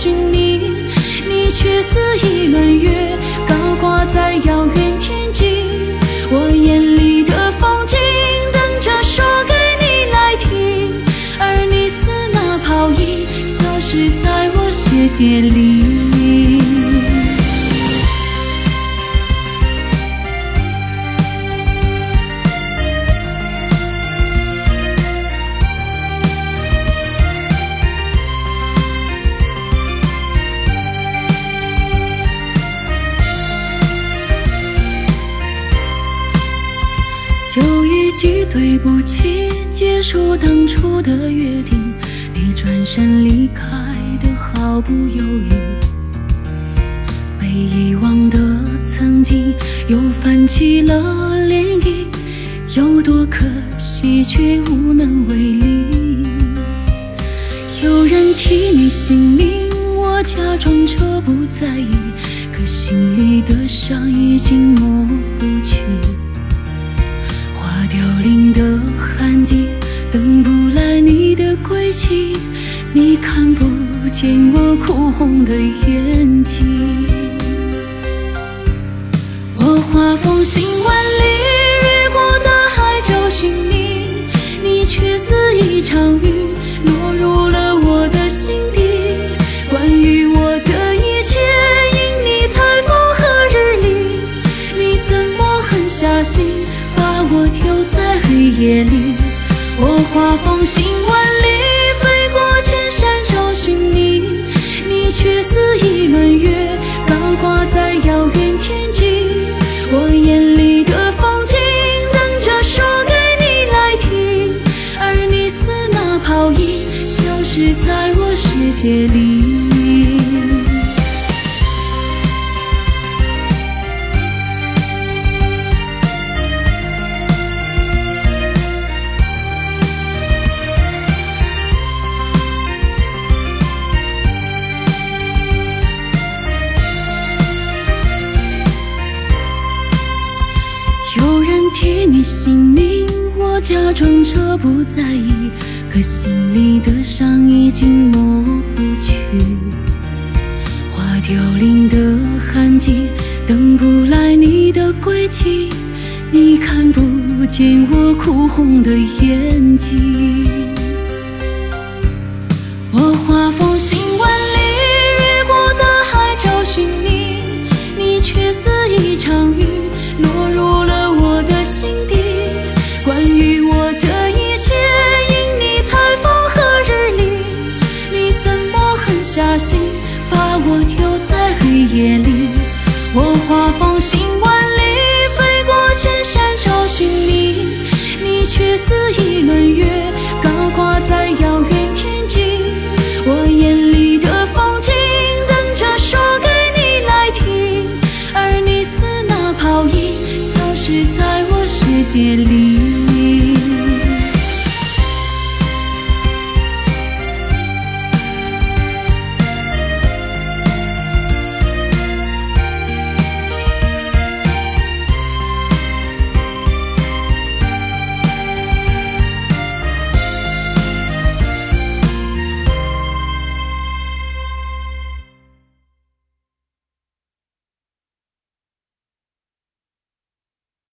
寻你，你却似一轮月高挂在遥远天际，我眼里的风景等着说给你来听，而你似那泡影消失在我世界里。就一句对不起，结束当初的约定。你转身离开的毫不犹豫，被遗忘的曾经又泛起了涟漪，有多可惜却无能为力。有人替你姓名，我假装着不在意，可心里的伤已经抹不去。的痕迹，等不来你的归期。你看不见我哭红的眼睛。我化风行万里，越过大海找寻你，你却似一场夜里，我化风行万里，飞过千山找寻你，你却似一轮月，高挂在遥远天际。我眼里的风景，等着说给你来听，而你似那泡影，消失在我世界里。替你姓名，我假装着不在意，可心里的伤已经抹不去。花凋零的痕迹，等不来你的归期。你看不见我哭红的眼睛。我画风行是在我世界里。